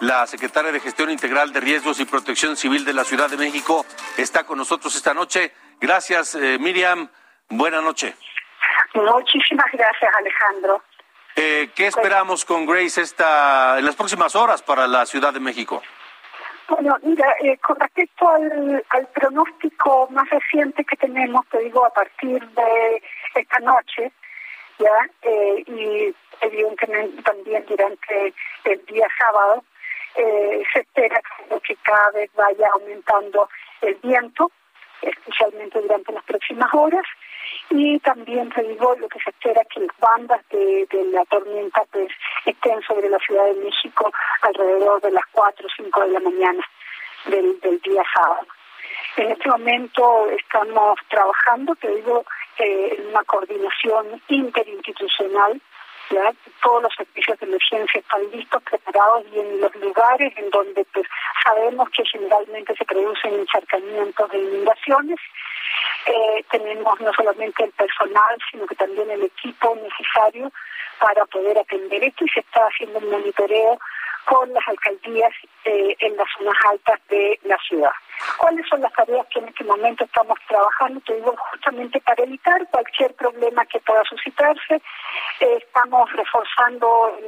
la secretaria de Gestión Integral de Riesgos y Protección Civil de la Ciudad de México, está con nosotros esta noche. Gracias, eh, Miriam. Buenas noches. Muchísimas gracias, Alejandro. Eh, ¿Qué esperamos con Grace esta, en las próximas horas para la Ciudad de México? Bueno, mira, eh, con respecto al, al, pronóstico más reciente que tenemos, te digo, a partir de esta noche, ya, eh, y evidentemente también durante el día sábado, eh, se espera que cada vez vaya aumentando el viento, especialmente durante las próximas horas, y también te digo lo que se espera que las bandas de, la tormenta pues estén sobre la Ciudad de México alrededor de las 4 o 5 de la mañana del, del día sábado. En este momento estamos trabajando, te digo, eh, en una coordinación interinstitucional todos los servicios de emergencia están listos, preparados y en los lugares en donde pues, sabemos que generalmente se producen encharcamientos de inundaciones. Eh, tenemos no solamente el personal, sino que también el equipo necesario para poder atender esto y se está haciendo un monitoreo con las alcaldías eh, en las zonas altas de la ciudad. ¿Cuáles son las tareas que en este momento estamos trabajando? Te digo, justamente para evitar cualquier problema que pueda suscitarse. Eh, estamos reforzando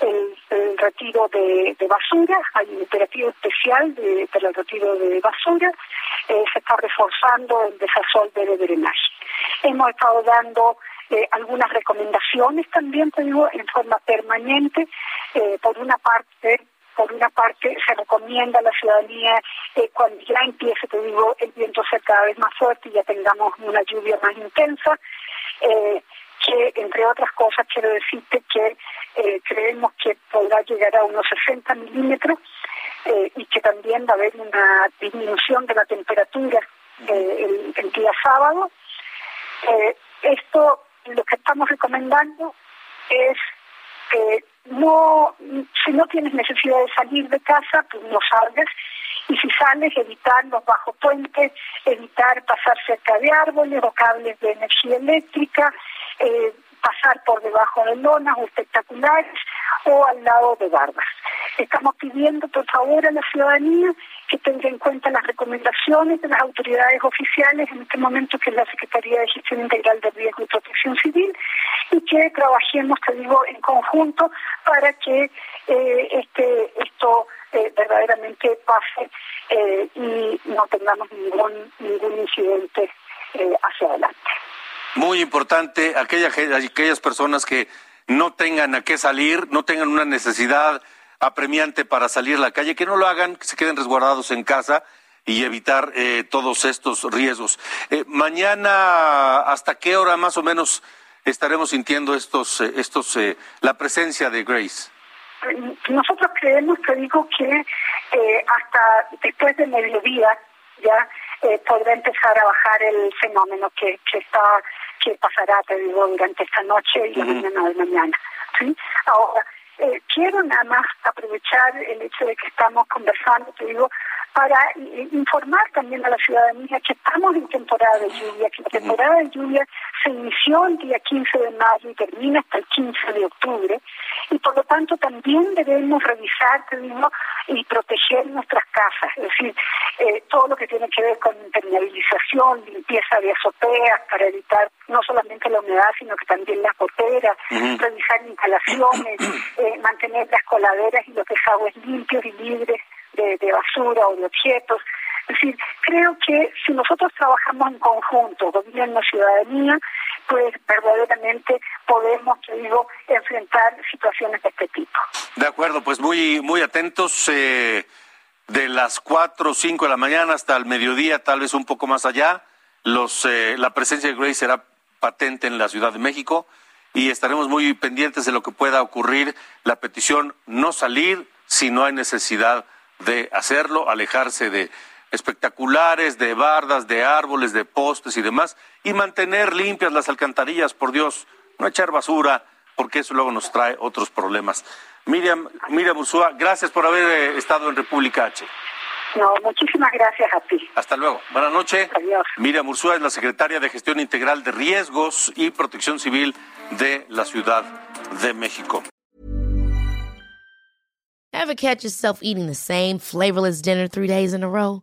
el, retiro de, basura, hay un operativo especial para el retiro de basura, eh, se está reforzando el desasol de drenaje. Hemos estado dando eh, algunas recomendaciones también, te digo, en forma permanente. Por una parte, por una parte se recomienda a la ciudadanía eh, cuando ya empiece, te digo, el viento ser cada vez más fuerte y ya tengamos una lluvia más intensa, eh, que entre otras cosas quiero decirte que eh, creemos que podrá llegar a unos 60 milímetros eh, y que también va a haber una disminución de la temperatura el, día sábado. esto lo que estamos recomendando es que no, si no tienes necesidad de salir de casa, pues no salgas. Y si sales, evitar los bajo puentes, evitar pasar cerca de árboles o cables de energía eléctrica, eh, pasar por debajo de lonas o espectaculares o al lado de bardas. Estamos pidiendo, por favor, a la ciudadanía que tenga en cuenta las recomendaciones de las autoridades oficiales, en este momento que es la Secretaría de Gestión Integral de Riesgo y Protección Civil, que trabajemos, te digo, en conjunto para que eh, este esto eh, verdaderamente pase eh, y no tengamos ningún, ningún incidente hacia adelante. Muy importante, aquellas, aquellas personas que no tengan a qué salir, no tengan una necesidad apremiante para salir a la calle, que no lo hagan, que se queden resguardados en casa y evitar eh, todos estos riesgos. Eh, mañana, ¿hasta qué hora más o menos estaremos sintiendo estos, eh, estos, eh, la presencia de Grace? Nosotros creemos, te digo, que eh, hasta después del mediodía ya podrá empezar a bajar el fenómeno que, que está que pasará, te digo, durante esta noche y la uh -huh. mañana de mañana. ¿sí? Ahora, eh, quiero nada más aprovechar el hecho de que estamos conversando, te digo, para informar también a la ciudadanía que estamos en temporada de lluvia, que la temporada de lluvia se inició el día 15 de mayo y termina hasta el 15 de octubre, y por lo tanto también debemos revisar, digo, y proteger nuestras casas, es decir, eh, todo lo que tiene que ver con impermeabilización, limpieza de azoteas para evitar no solamente la humedad, sino que también las goteras, uh -huh. revisar instalaciones, eh, mantener las coladeras y los desagües limpios y libres de, de, basura o de objetos. Es decir, creo que si nosotros trabajamos en conjunto, gobierno, ciudadanía, pues verdaderamente podemos, te digo, enfrentar situaciones de este tipo. De acuerdo, pues muy, muy atentos. Eh, de las cuatro o cinco de la mañana hasta el mediodía, tal vez un poco más allá, los, eh, la presencia de Grace será patente en la Ciudad de México y estaremos muy pendientes de lo que pueda ocurrir. La petición no salir si no hay necesidad de hacerlo, alejarse de espectaculares, de bardas, de árboles, de postes y demás, y mantener limpias las alcantarillas, por Dios, no echar basura, porque eso luego nos trae otros problemas. Miriam, Miriam Ursúa, gracias por haber eh, estado en República H. No, muchísimas gracias a ti. Hasta luego. Buenas noches. Adiós. Miriam Ursúa es la secretaria de Gestión Integral de Riesgos y Protección Civil de la Ciudad de México. Ever catch yourself eating the same flavorless dinner three days in a row?